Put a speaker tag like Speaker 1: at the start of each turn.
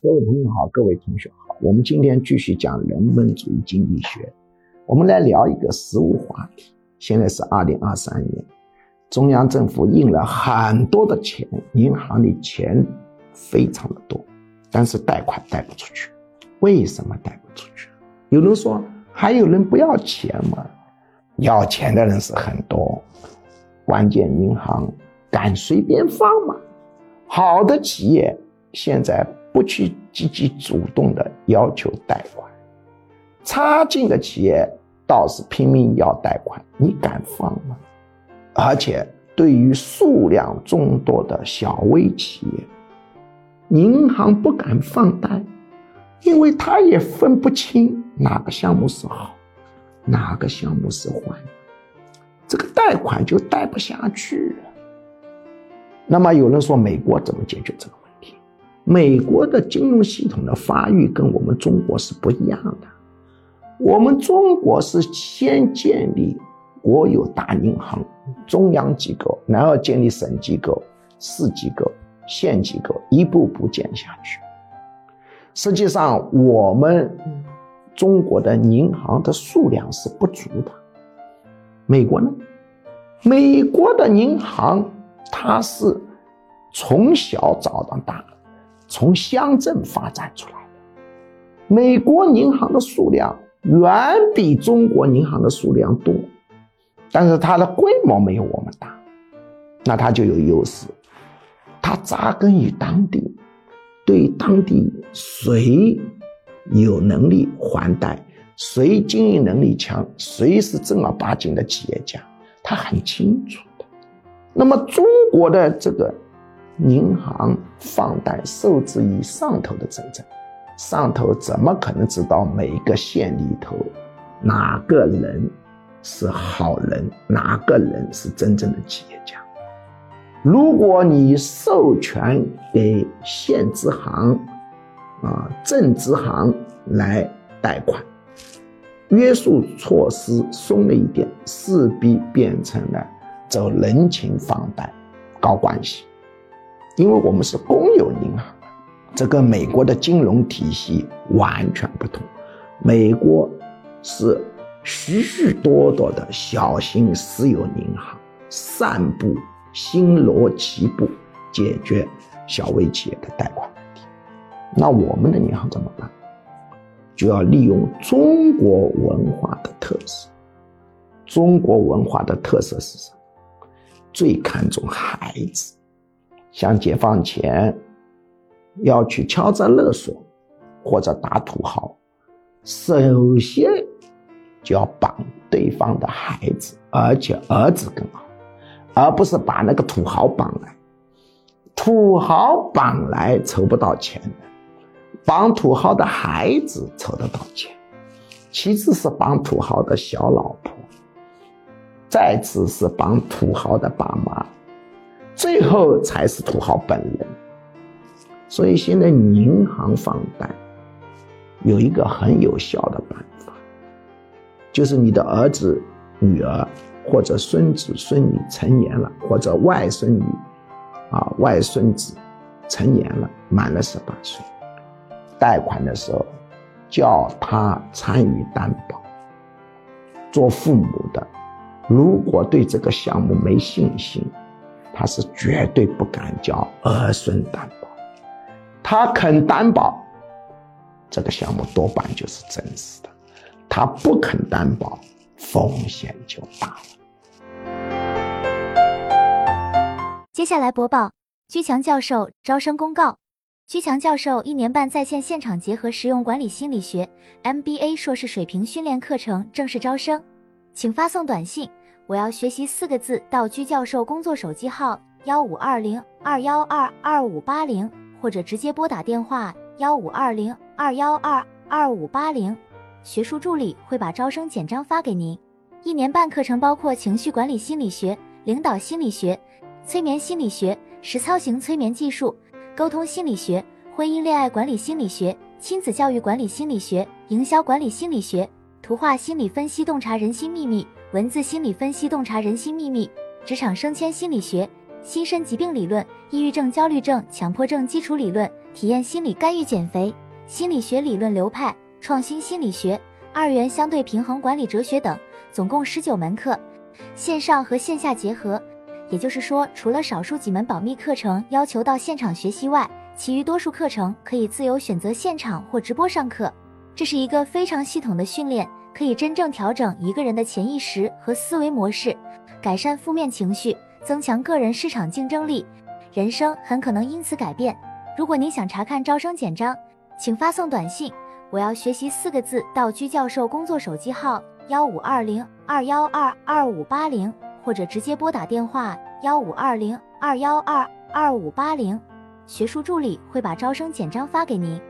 Speaker 1: 各位朋友好，各位同学好，我们今天继续讲人文主义经济学，我们来聊一个实务话题。现在是二零二三年，中央政府印了很多的钱，银行里钱非常的多，但是贷款贷不出去。为什么贷不出去？有人说还有人不要钱吗？要钱的人是很多，关键银行敢随便放吗？好的企业现在。不去积极主动的要求贷款，差劲的企业倒是拼命要贷款，你敢放吗？而且对于数量众多的小微企业，银行不敢放贷，因为他也分不清哪个项目是好，哪个项目是坏，这个贷款就贷不下去。那么有人说，美国怎么解决这个问题？美国的金融系统的发育跟我们中国是不一样的。我们中国是先建立国有大银行、中央机构，然后建立省机构、市机构、县机构，一步步建下去。实际上，我们中国的银行的数量是不足的。美国呢？美国的银行它是从小找到大。从乡镇发展出来的，美国银行的数量远比中国银行的数量多，但是它的规模没有我们大，那它就有优势。它扎根于当地，对当地谁有能力还贷，谁经营能力强，谁是正儿八经的企业家，他很清楚的。那么中国的这个。银行放贷受制于上头的政策，上头怎么可能知道每一个县里头哪个人是好人，哪个人是真正的企业家？如果你授权给县支行、啊镇支行来贷款，约束措施松了一点，势必变成了走人情放贷、搞关系。因为我们是公有银行，这跟美国的金融体系完全不同。美国是许许多多的小型私有银行，散布星罗棋布，解决小微企业的贷款问题。那我们的银行怎么办？就要利用中国文化的特色。中国文化的特色是什么？最看重孩子。像解放前要去敲诈勒索或者打土豪，首先就要绑对方的孩子，而且儿子更好，而不是把那个土豪绑来。土豪绑来筹不到钱的，绑土豪的孩子筹得到钱。其次是绑土豪的小老婆，再次是绑土豪的爸妈。最后才是土豪本人，所以现在银行放贷有一个很有效的办法，就是你的儿子、女儿或者孙子孙女成年了，或者外孙女啊外孙子成年了，满了十八岁，贷款的时候叫他参与担保。做父母的，如果对这个项目没信心。他是绝对不敢叫儿孙担保，他肯担保，这个项目多半就是真实的；他不肯担保，风险就大了。
Speaker 2: 接下来播报居强教授招生公告：居强教授一年半在线现场结合实用管理心理学 MBA 硕士水平训练课程正式招生，请发送短信。我要学习四个字到居教授工作手机号幺五二零二幺二二五八零，或者直接拨打电话幺五二零二幺二二五八零，学术助理会把招生简章发给您。一年半课程包括情绪管理心理学、领导心理学、催眠心理学、实操型催眠技术、沟通心理学、婚姻恋爱管理心理学、亲子教育管理心理学、营销管理心理学、图画心理分析、洞察人心秘密。文字心理分析，洞察人心秘密；职场升迁心理学，心身疾病理论、抑郁症、焦虑症、强迫症基础理论、体验心理干预减肥、心理学理论流派、创新心理学、二元相对平衡管理哲学等，总共十九门课，线上和线下结合。也就是说，除了少数几门保密课程要求到现场学习外，其余多数课程可以自由选择现场或直播上课。这是一个非常系统的训练，可以真正调整一个人的潜意识和思维模式，改善负面情绪，增强个人市场竞争力，人生很可能因此改变。如果您想查看招生简章，请发送短信“我要学习”四个字到居教授工作手机号幺五二零二幺二二五八零。或者直接拨打电话幺五二零二幺二二五八零，学术助理会把招生简章发给您。